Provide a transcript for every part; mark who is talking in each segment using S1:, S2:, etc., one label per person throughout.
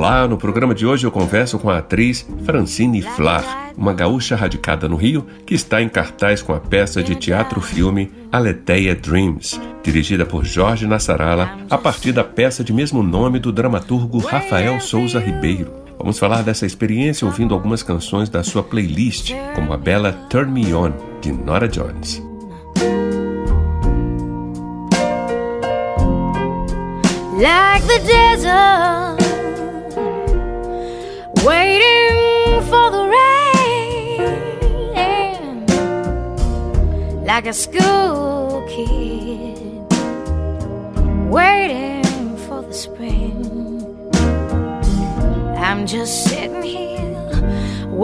S1: Olá, no programa de hoje eu converso com a atriz Francine Flar, uma gaúcha radicada no Rio que está em cartaz com a peça de teatro-filme Aletheia Dreams, dirigida por Jorge Nassarala, a partir da peça de mesmo nome do dramaturgo Rafael Souza Ribeiro. Vamos falar dessa experiência ouvindo algumas canções da sua playlist, como a bela Turn Me On, de Nora Jones.
S2: like the desert, waiting for the rain, like a school kid, waiting for the spring. I'm just sitting here,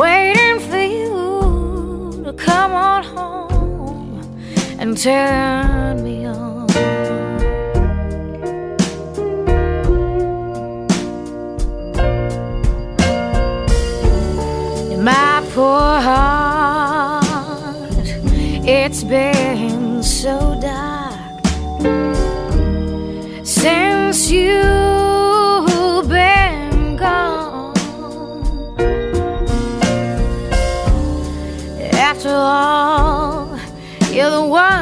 S2: waiting for you to come on home and turn me poor heart. It's been so dark since you've been gone. After all, you're the one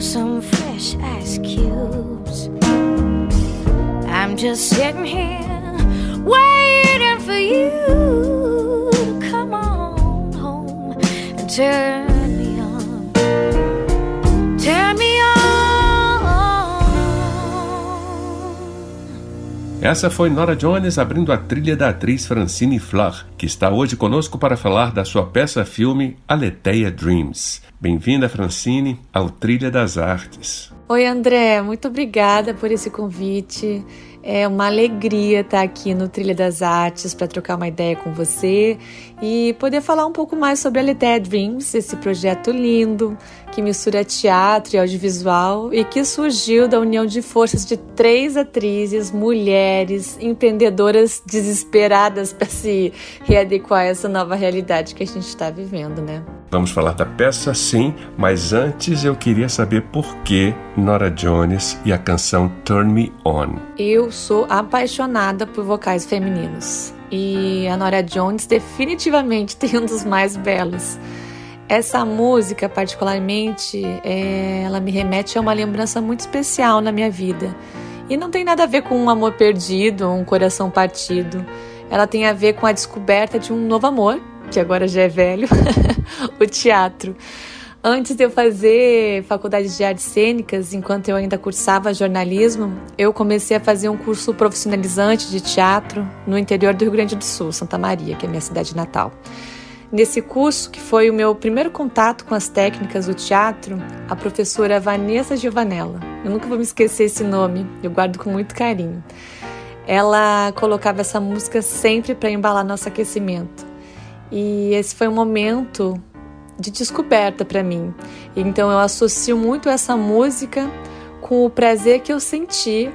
S2: some fresh ice cubes. I'm just sitting here waiting for you to come on home and
S1: Essa foi Nora Jones abrindo a trilha da atriz Francine Fleur, que está hoje conosco para falar da sua peça-filme Aletheia Dreams. Bem-vinda, Francine, ao Trilha das Artes.
S3: Oi, André, muito obrigada por esse convite. É uma alegria estar aqui no Trilha das Artes para trocar uma ideia com você e poder falar um pouco mais sobre a Aletheia Dreams, esse projeto lindo que mistura teatro e audiovisual e que surgiu da união de forças de três atrizes, mulheres, empreendedoras desesperadas para se readequar a essa nova realidade que a gente está vivendo, né?
S1: Vamos falar da peça, sim, mas antes eu queria saber por que Nora Jones e a canção Turn Me On.
S3: Eu sou apaixonada por vocais femininos e a Nora Jones definitivamente tem um dos mais belos. Essa música, particularmente, é, ela me remete a uma lembrança muito especial na minha vida. E não tem nada a ver com um amor perdido ou um coração partido. Ela tem a ver com a descoberta de um novo amor, que agora já é velho, o teatro. Antes de eu fazer faculdade de artes cênicas, enquanto eu ainda cursava jornalismo, eu comecei a fazer um curso profissionalizante de teatro no interior do Rio Grande do Sul, Santa Maria, que é minha cidade natal. Nesse curso, que foi o meu primeiro contato com as técnicas do teatro, a professora Vanessa Giovanella, eu nunca vou me esquecer esse nome, eu guardo com muito carinho. Ela colocava essa música sempre para embalar nosso aquecimento. E esse foi um momento de descoberta para mim. Então eu associo muito essa música com o prazer que eu senti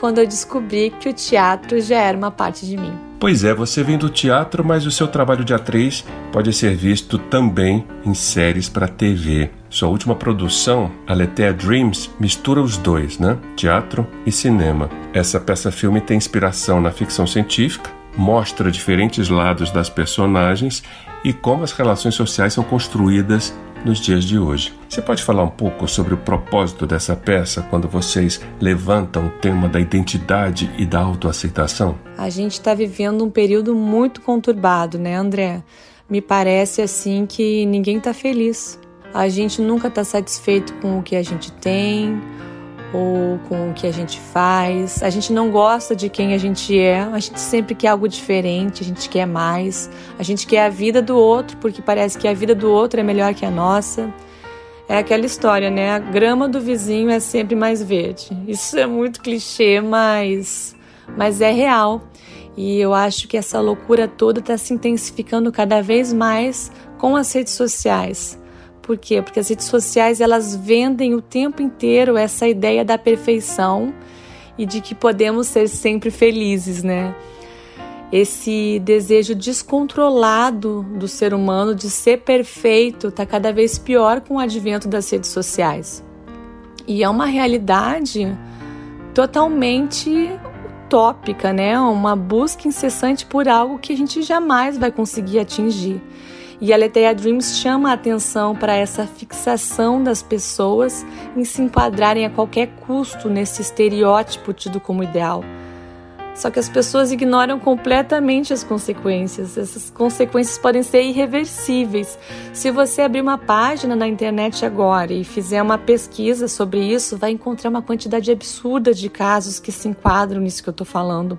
S3: quando eu descobri que o teatro já era uma parte de mim.
S1: Pois é, você vem do teatro, mas o seu trabalho de atriz pode ser visto também em séries para TV. Sua última produção, Aletheia Dreams, mistura os dois, né? Teatro e cinema. Essa peça-filme tem inspiração na ficção científica, mostra diferentes lados das personagens e como as relações sociais são construídas nos dias de hoje. Você pode falar um pouco sobre o propósito dessa peça quando vocês levantam o tema da identidade e da autoaceitação?
S3: A gente está vivendo um período muito conturbado, né, André? Me parece assim que ninguém está feliz. A gente nunca está satisfeito com o que a gente tem ou com o que a gente faz. A gente não gosta de quem a gente é, a gente sempre quer algo diferente, a gente quer mais. A gente quer a vida do outro porque parece que a vida do outro é melhor que a nossa. É aquela história, né? A grama do vizinho é sempre mais verde. Isso é muito clichê, mas, mas é real. E eu acho que essa loucura toda está se intensificando cada vez mais com as redes sociais. Por quê? Porque as redes sociais elas vendem o tempo inteiro essa ideia da perfeição e de que podemos ser sempre felizes, né? Esse desejo descontrolado do ser humano de ser perfeito está cada vez pior com o advento das redes sociais. E é uma realidade totalmente utópica, né? Uma busca incessante por algo que a gente jamais vai conseguir atingir. E a Leteia Dreams chama a atenção para essa fixação das pessoas em se enquadrarem a qualquer custo nesse estereótipo tido como ideal. Só que as pessoas ignoram completamente as consequências. Essas consequências podem ser irreversíveis. Se você abrir uma página na internet agora e fizer uma pesquisa sobre isso, vai encontrar uma quantidade absurda de casos que se enquadram nisso que eu estou falando.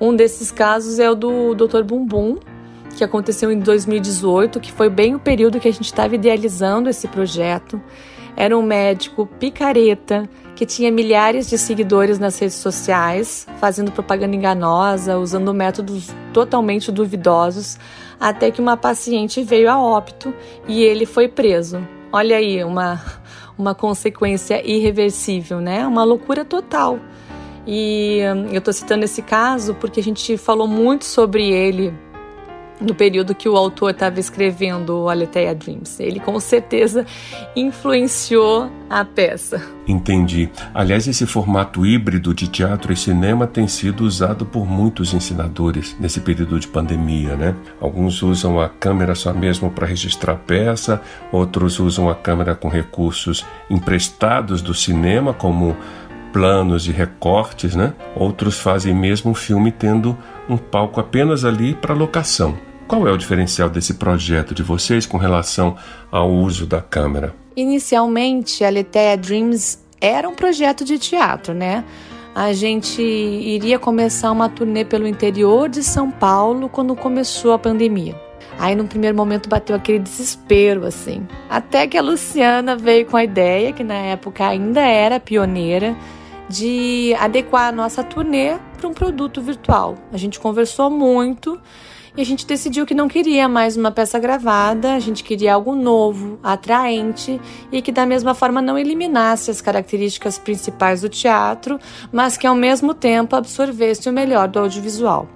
S3: Um desses casos é o do Dr. Bumbum, que aconteceu em 2018, que foi bem o período que a gente estava idealizando esse projeto. Era um médico picareta que tinha milhares de seguidores nas redes sociais, fazendo propaganda enganosa, usando métodos totalmente duvidosos, até que uma paciente veio a óbito e ele foi preso. Olha aí, uma, uma consequência irreversível, né? Uma loucura total. E hum, eu estou citando esse caso porque a gente falou muito sobre ele no período que o autor estava escrevendo Aletheia Dreams. Ele com certeza influenciou a peça.
S1: Entendi. Aliás, esse formato híbrido de teatro e cinema tem sido usado por muitos ensinadores nesse período de pandemia, né? Alguns usam a câmera só mesmo para registrar a peça, outros usam a câmera com recursos emprestados do cinema, como planos e recortes, né? Outros fazem mesmo filme tendo um palco apenas ali para locação. Qual é o diferencial desse projeto de vocês com relação ao uso da câmera?
S3: Inicialmente, a Letéia Dreams era um projeto de teatro, né? A gente iria começar uma turnê pelo interior de São Paulo quando começou a pandemia. Aí, no primeiro momento, bateu aquele desespero, assim. Até que a Luciana veio com a ideia, que na época ainda era pioneira, de adequar a nossa turnê para um produto virtual. A gente conversou muito e a gente decidiu que não queria mais uma peça gravada, a gente queria algo novo, atraente e que da mesma forma não eliminasse as características principais do teatro, mas que ao mesmo tempo absorvesse o melhor do audiovisual.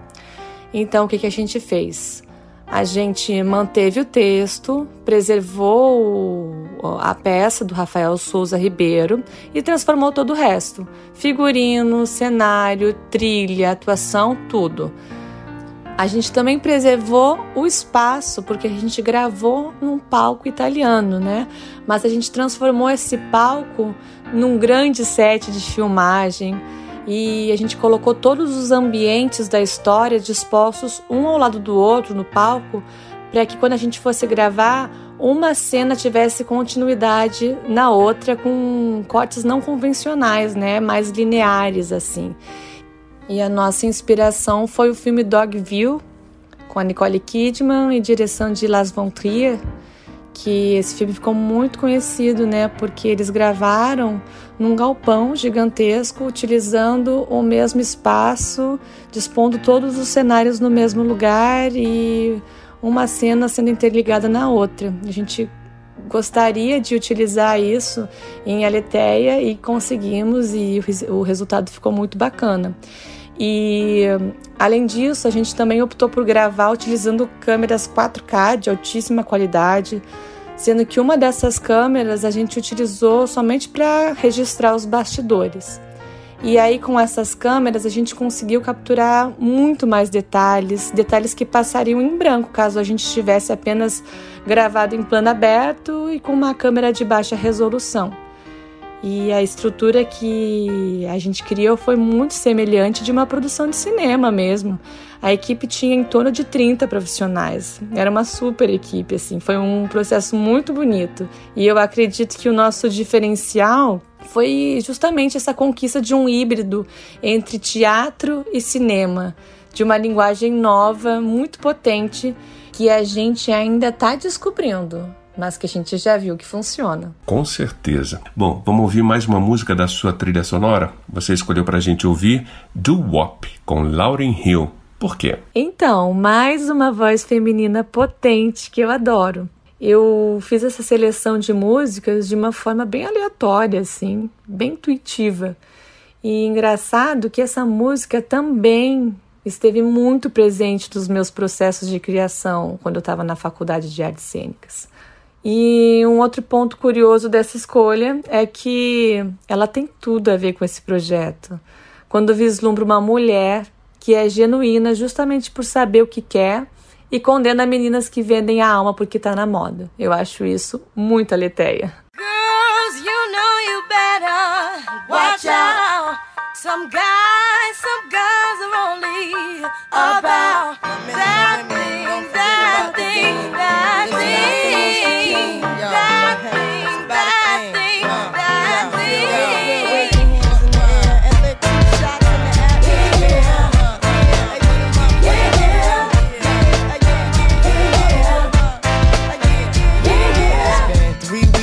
S3: Então o que, que a gente fez? A gente manteve o texto, preservou a peça do Rafael Souza Ribeiro e transformou todo o resto: figurino, cenário, trilha, atuação, tudo. A gente também preservou o espaço, porque a gente gravou num palco italiano, né? Mas a gente transformou esse palco num grande set de filmagem e a gente colocou todos os ambientes da história dispostos um ao lado do outro no palco, para que quando a gente fosse gravar, uma cena tivesse continuidade na outra com cortes não convencionais, né? Mais lineares assim. E a nossa inspiração foi o filme Dogville, com a Nicole Kidman e direção de Las Von Trier, que esse filme ficou muito conhecido, né? Porque eles gravaram num galpão gigantesco, utilizando o mesmo espaço, dispondo todos os cenários no mesmo lugar e uma cena sendo interligada na outra. A gente gostaria de utilizar isso em Aletheia e conseguimos e o resultado ficou muito bacana. E além disso, a gente também optou por gravar utilizando câmeras 4K de altíssima qualidade, sendo que uma dessas câmeras a gente utilizou somente para registrar os bastidores. E aí, com essas câmeras, a gente conseguiu capturar muito mais detalhes, detalhes que passariam em branco caso a gente estivesse apenas gravado em plano aberto e com uma câmera de baixa resolução. E a estrutura que a gente criou foi muito semelhante de uma produção de cinema mesmo. A equipe tinha em torno de 30 profissionais. Era uma super equipe, assim. Foi um processo muito bonito. E eu acredito que o nosso diferencial foi justamente essa conquista de um híbrido entre teatro e cinema, de uma linguagem nova, muito potente, que a gente ainda está descobrindo. Mas que a gente já viu que funciona.
S1: Com certeza. Bom, vamos ouvir mais uma música da sua trilha sonora? Você escolheu para a gente ouvir Do Wop, com Lauryn Hill. Por quê?
S3: Então, mais uma voz feminina potente que eu adoro eu fiz essa seleção de músicas de uma forma bem aleatória, assim, bem intuitiva. E engraçado que essa música também esteve muito presente nos meus processos de criação quando eu estava na faculdade de artes cênicas. E um outro ponto curioso dessa escolha é que ela tem tudo a ver com esse projeto. Quando vislumbro uma mulher que é genuína justamente por saber o que quer e condena meninas que vendem a alma porque tá na moda. Eu acho isso muito aleteia. Girls, you know you better watch out. Some guys, some guys are only about that thing, that thing, that thing, that thing, that thing, that thing.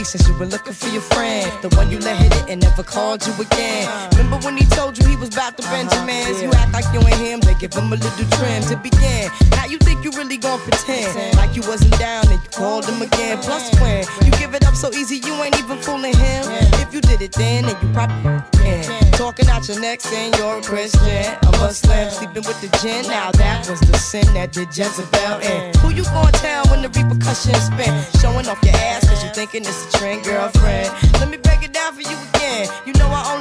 S4: since you were looking for your friend. The one you let hit it and never called you again. When he told you he was about to Benjamins? You act like you ain't him, they give him a little trim to begin. Now you think you really gon' pretend like you wasn't down and you called him again. Plus when you give it up so easy, you ain't even fooling him. If you did it then, then you probably can. Talking out your neck saying you're a Christian, a Muslim, sleeping with the gin. Now that was the sin that did Jezebel in. Who you gonna tell when the repercussions spin? Showing off your ass cause you thinking it's a trend, girlfriend. Let me break it down for you again. You know I only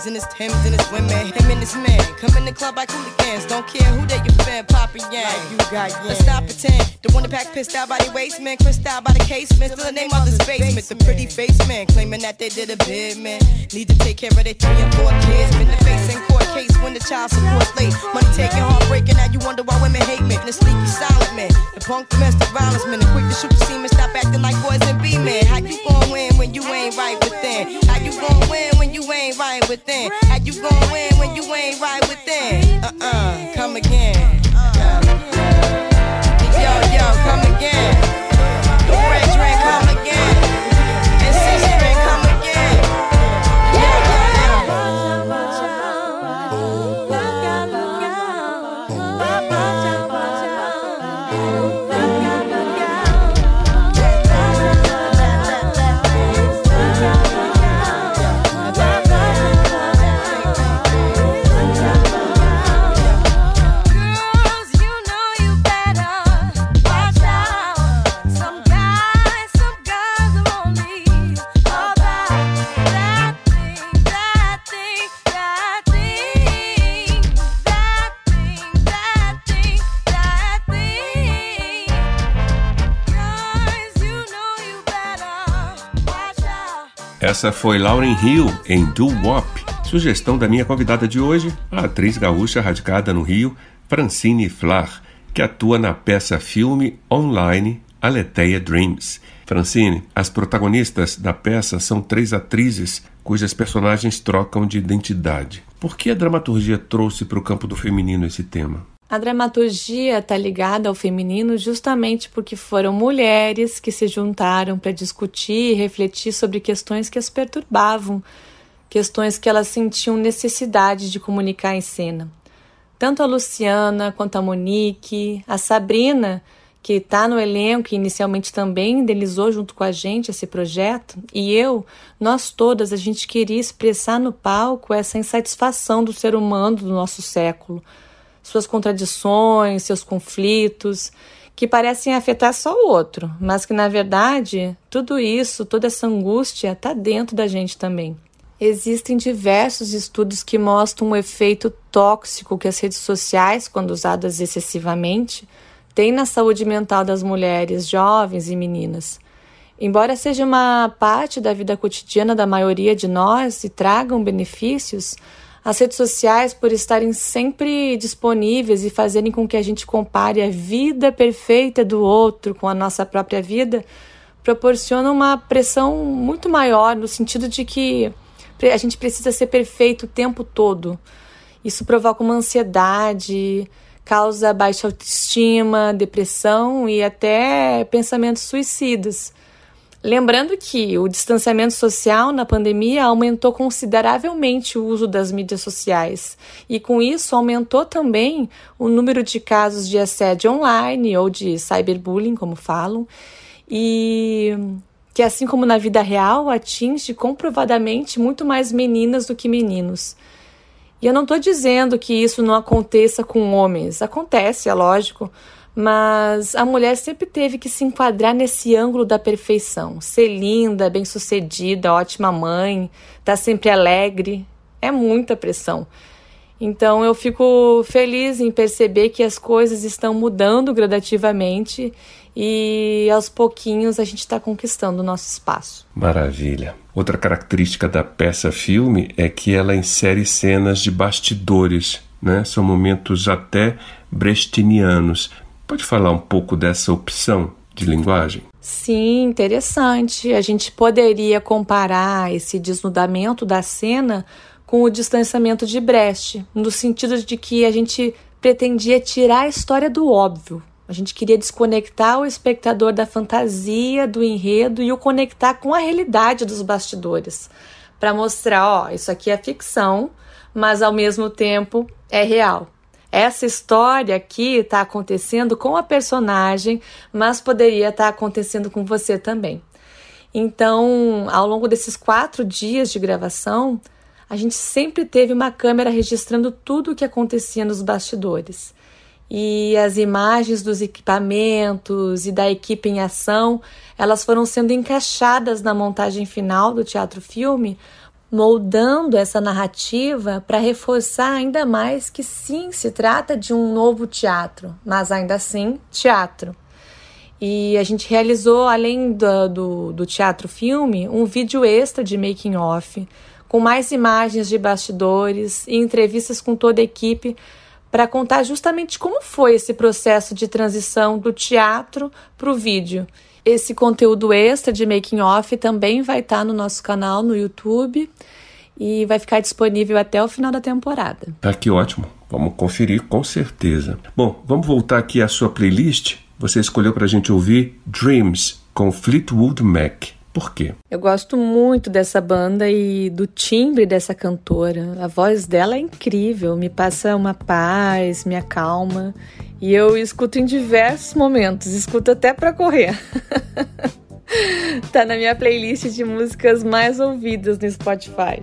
S4: Concerned with his rims and his Timbs and his women. Him and his man come in the club like hooligans. Don't care who they you fan, Papa Yang. Like you got yeah. Let's stop pretend. The one that pack pissed out by the waist, man. Crissed out by the casement. Still the name of this basement. The pretty face man claiming that they did a bid, man. Need to take care of their three and four kids. Been the face in court case when the child support's late. Money taking, heartbreaking. Now you wonder why women hate me. The sneaky silent man. The punk domestic violence man. The quick to shoot the semen. Stop acting like boys and be men. How you gon' win when you ain't right within? How you gon' win when you ain't right within? How you gon' win when you ain't right within? Uh-uh, come again. Uh, yo, yo, come again.
S1: Essa foi Lauren Hill em Do Wop, sugestão da minha convidada de hoje, a atriz gaúcha radicada no Rio, Francine Flar. que atua na peça-filme online Aletheia Dreams. Francine, as protagonistas da peça são três atrizes cujas personagens trocam de identidade. Por que a dramaturgia trouxe para o campo do feminino esse tema?
S3: A dramaturgia está ligada ao feminino justamente porque foram mulheres que se juntaram para discutir e refletir sobre questões que as perturbavam, questões que elas sentiam necessidade de comunicar em cena. Tanto a Luciana quanto a Monique, a Sabrina, que está no elenco e inicialmente também idealizou junto com a gente esse projeto, e eu, nós todas, a gente queria expressar no palco essa insatisfação do ser humano do nosso século suas contradições, seus conflitos, que parecem afetar só o outro, mas que na verdade tudo isso, toda essa angústia está dentro da gente também. Existem diversos estudos que mostram o efeito tóxico que as redes sociais, quando usadas excessivamente, têm na saúde mental das mulheres, jovens e meninas. Embora seja uma parte da vida cotidiana da maioria de nós e tragam benefícios, as redes sociais, por estarem sempre disponíveis e fazerem com que a gente compare a vida perfeita do outro com a nossa própria vida, proporcionam uma pressão muito maior no sentido de que a gente precisa ser perfeito o tempo todo. Isso provoca uma ansiedade, causa baixa autoestima, depressão e até pensamentos suicidas. Lembrando que o distanciamento social na pandemia aumentou consideravelmente o uso das mídias sociais. E, com isso, aumentou também o número de casos de assédio online ou de cyberbullying, como falam, e que, assim como na vida real, atinge comprovadamente muito mais meninas do que meninos. E eu não estou dizendo que isso não aconteça com homens, acontece, é lógico mas a mulher sempre teve que se enquadrar nesse ângulo da perfeição. Ser linda, bem-sucedida, ótima mãe, estar tá sempre alegre, é muita pressão. Então eu fico feliz em perceber que as coisas estão mudando gradativamente e aos pouquinhos a gente está conquistando o nosso espaço.
S1: Maravilha. Outra característica da peça filme é que ela insere cenas de bastidores, né? São momentos até brechtianos Pode falar um pouco dessa opção de linguagem?
S3: Sim, interessante. A gente poderia comparar esse desnudamento da cena com o distanciamento de Brecht, no sentido de que a gente pretendia tirar a história do óbvio. A gente queria desconectar o espectador da fantasia, do enredo e o conectar com a realidade dos bastidores, para mostrar, ó, isso aqui é ficção, mas ao mesmo tempo é real. Essa história aqui está acontecendo com a personagem, mas poderia estar tá acontecendo com você também. Então, ao longo desses quatro dias de gravação, a gente sempre teve uma câmera registrando tudo o que acontecia nos bastidores. E as imagens dos equipamentos e da equipe em ação, elas foram sendo encaixadas na montagem final do teatro-filme moldando essa narrativa para reforçar ainda mais que sim, se trata de um novo teatro, mas ainda assim, teatro. E a gente realizou, além do, do, do teatro-filme, um vídeo extra de making-off, com mais imagens de bastidores e entrevistas com toda a equipe para contar justamente como foi esse processo de transição do teatro para o vídeo esse conteúdo extra de making off também vai estar tá no nosso canal no YouTube e vai ficar disponível até o final da temporada.
S1: Tá que ótimo. Vamos conferir com certeza. Bom, vamos voltar aqui à sua playlist. Você escolheu para a gente ouvir Dreams com Fleetwood Mac. Por quê?
S3: Eu gosto muito dessa banda e do timbre dessa cantora. A voz dela é incrível, me passa uma paz, me acalma. E eu escuto em diversos momentos, escuto até para correr. tá na minha playlist de músicas mais ouvidas no Spotify.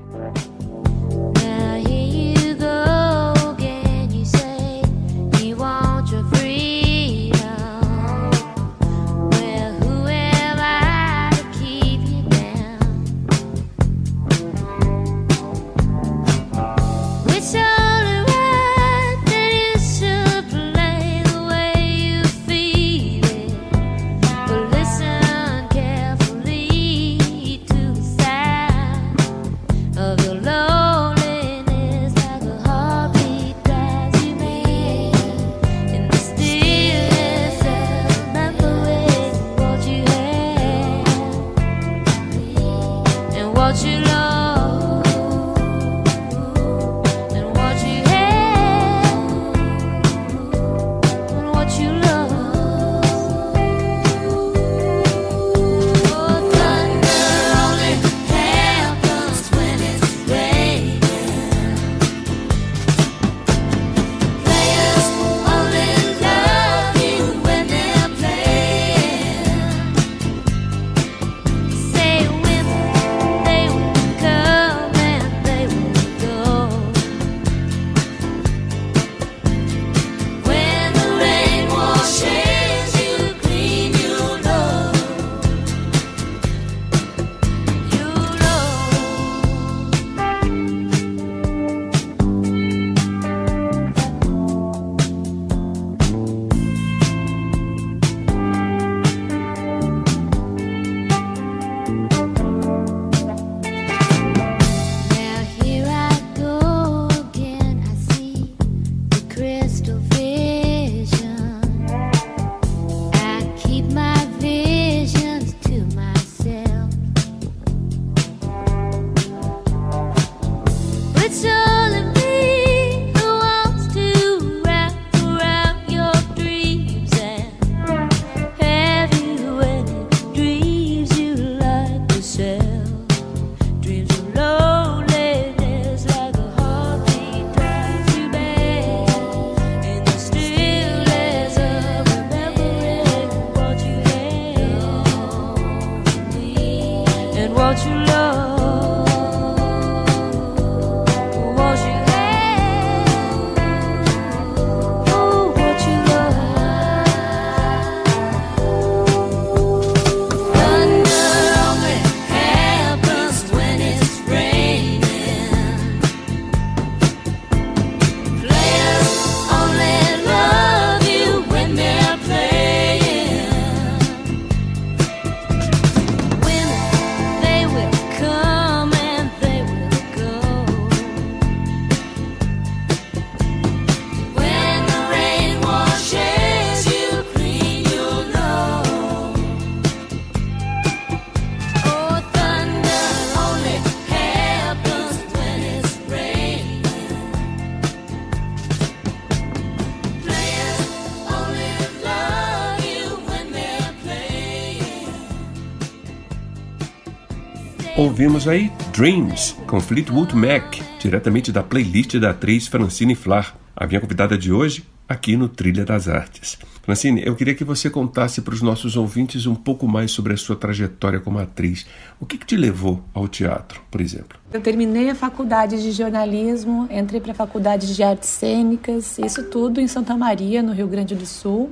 S1: Ouvimos aí Dreams, com Fleetwood Mac, diretamente da playlist da atriz Francine Flar, a minha convidada de hoje aqui no Trilha das Artes. Francine, eu queria que você contasse para os nossos ouvintes um pouco mais sobre a sua trajetória como atriz. O que, que te levou ao teatro, por exemplo?
S3: Eu terminei a faculdade de jornalismo, entrei para a faculdade de artes cênicas, isso tudo em Santa Maria, no Rio Grande do Sul.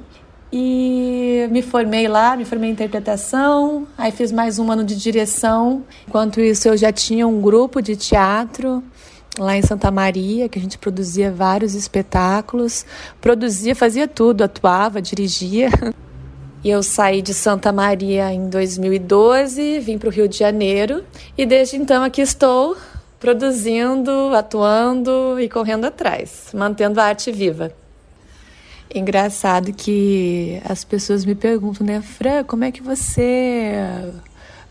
S3: E me formei lá, me formei em interpretação, aí fiz mais um ano de direção. Enquanto isso, eu já tinha um grupo de teatro lá em Santa Maria, que a gente produzia vários espetáculos, produzia, fazia tudo, atuava, dirigia. E eu saí de Santa Maria em 2012, vim para o Rio de Janeiro e desde então aqui estou produzindo, atuando e correndo atrás, mantendo a arte viva. Engraçado que as pessoas me perguntam, né, Fran, como é que você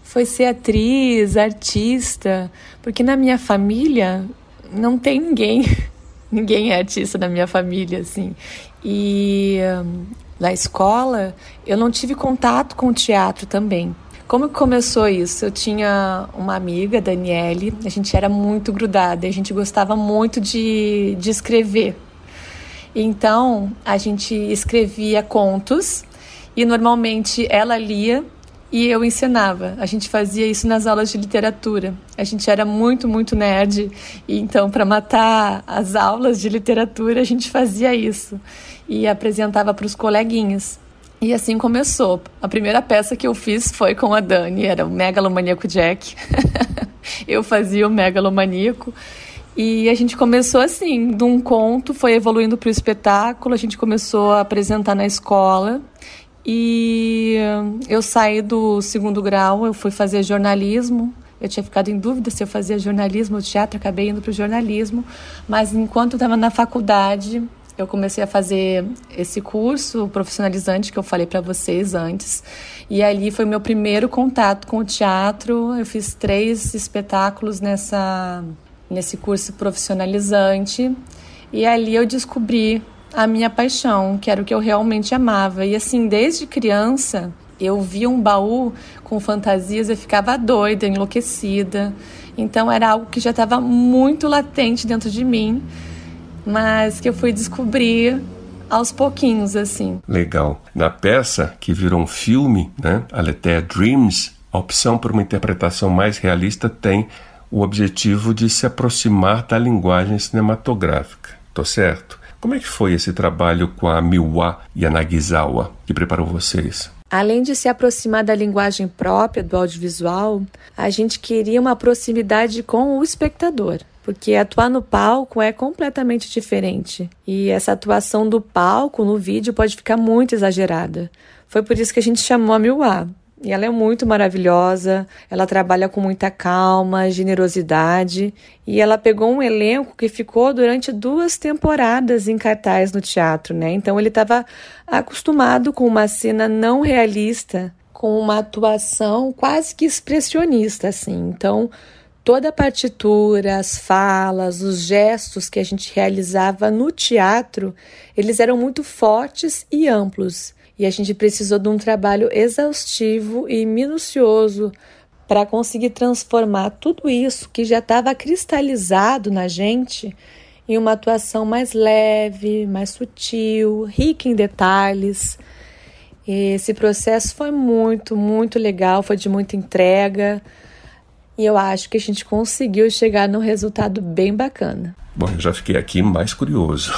S3: foi ser atriz, artista? Porque na minha família não tem ninguém, ninguém é artista na minha família, assim. E um, na escola eu não tive contato com o teatro também. Como começou isso? Eu tinha uma amiga, Daniele, a gente era muito grudada, a gente gostava muito de, de escrever. Então, a gente escrevia contos e normalmente ela lia e eu ensinava. A gente fazia isso nas aulas de literatura. A gente era muito, muito nerd, e então, para matar as aulas de literatura, a gente fazia isso e apresentava para os coleguinhas. E assim começou. A primeira peça que eu fiz foi com a Dani, era o Megalomaníaco Jack. eu fazia o Megalomaníaco. E a gente começou assim, de um conto, foi evoluindo para o espetáculo, a gente começou a apresentar na escola. E eu saí do segundo grau, eu fui fazer jornalismo. Eu tinha ficado em dúvida se eu fazia jornalismo ou teatro, acabei indo para o jornalismo. Mas enquanto estava na faculdade, eu comecei a fazer esse curso profissionalizante que eu falei para vocês antes. E ali foi meu primeiro contato com o teatro. Eu fiz três espetáculos nessa nesse curso profissionalizante e ali eu descobri a minha paixão, que era o que eu realmente amava. E assim, desde criança, eu via um baú com fantasias e ficava doida, enlouquecida. Então era algo que já estava muito latente dentro de mim, mas que eu fui descobrir aos pouquinhos assim.
S1: Legal. Na peça que virou um filme, né, Aletheia Dreams, a opção por uma interpretação mais realista tem o objetivo de se aproximar da linguagem cinematográfica. Tô certo? Como é que foi esse trabalho com a Miwa Yanagisawa que preparou vocês?
S3: Além de se aproximar da linguagem própria do audiovisual, a gente queria uma proximidade com o espectador, porque atuar no palco é completamente diferente. E essa atuação do palco no vídeo pode ficar muito exagerada. Foi por isso que a gente chamou a Miwa, e ela é muito maravilhosa, ela trabalha com muita calma, generosidade, e ela pegou um elenco que ficou durante duas temporadas em cartaz no teatro, né? Então ele estava acostumado com uma cena não realista, com uma atuação quase que expressionista, assim. Então, toda a partitura, as falas, os gestos que a gente realizava no teatro, eles eram muito fortes e amplos. E a gente precisou de um trabalho exaustivo e minucioso para conseguir transformar tudo isso que já estava cristalizado na gente em uma atuação mais leve, mais sutil, rica em detalhes. Esse processo foi muito, muito legal, foi de muita entrega. e eu acho que a gente conseguiu chegar num resultado bem bacana.
S1: Bom, eu já fiquei aqui mais curioso.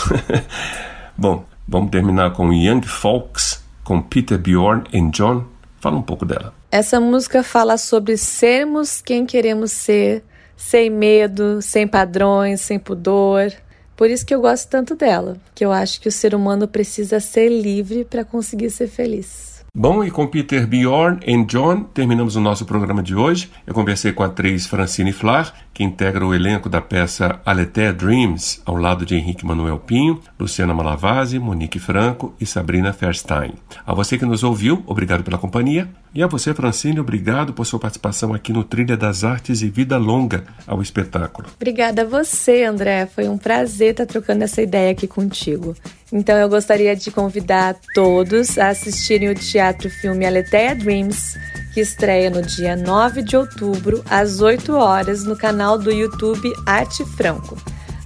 S1: Bom, vamos terminar com Young Folks, com Peter Bjorn e John. Fala um pouco dela.
S3: Essa música fala sobre sermos quem queremos ser, sem medo, sem padrões, sem pudor. Por isso que eu gosto tanto dela, que eu acho que o ser humano precisa ser livre para conseguir ser feliz.
S1: Bom, e com Peter Bjorn e John terminamos o nosso programa de hoje. Eu conversei com a atriz Francine Flar, que integra o elenco da peça Aletheia Dreams, ao lado de Henrique Manuel Pinho, Luciana Malavasi, Monique Franco e Sabrina Ferstein. A você que nos ouviu, obrigado pela companhia. E a você, Francine, obrigado por sua participação aqui no Trilha das Artes e Vida Longa ao espetáculo.
S3: Obrigada a você, André. Foi um prazer estar trocando essa ideia aqui contigo. Então eu gostaria de convidar todos a assistirem o teatro filme Aletheia Dreams, que estreia no dia 9 de outubro, às 8 horas, no canal do YouTube Arte Franco.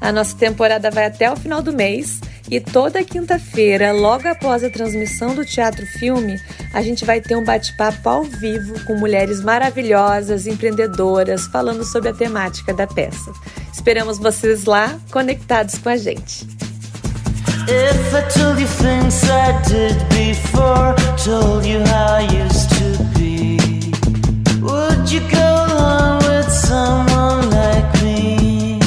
S3: A nossa temporada vai até o final do mês e toda quinta-feira, logo após a transmissão do Teatro Filme, a gente vai ter um bate-papo ao vivo com mulheres maravilhosas, empreendedoras, falando sobre a temática da peça. Esperamos vocês lá, conectados com a gente. If I told you things I did before, told you how I used to be, would you go along with someone like me?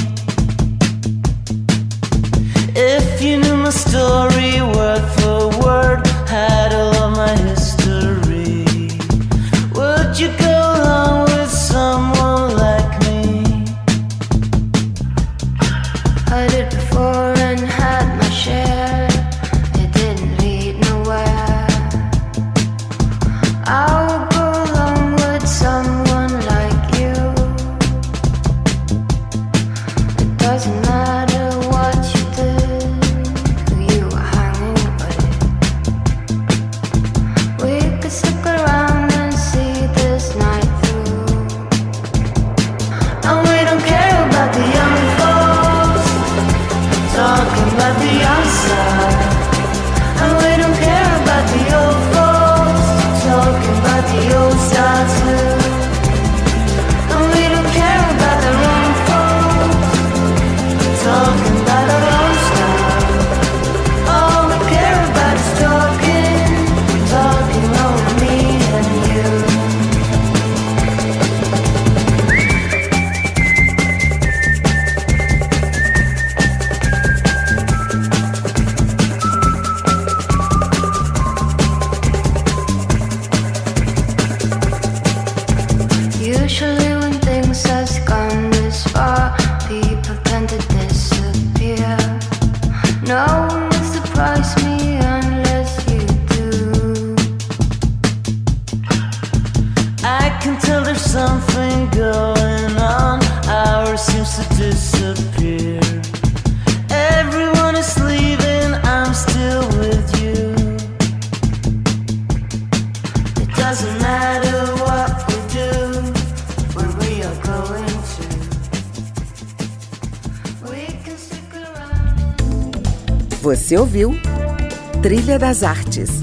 S3: If you knew my story word for word, had all my history, would you go along with someone like me? I did before
S5: das Artes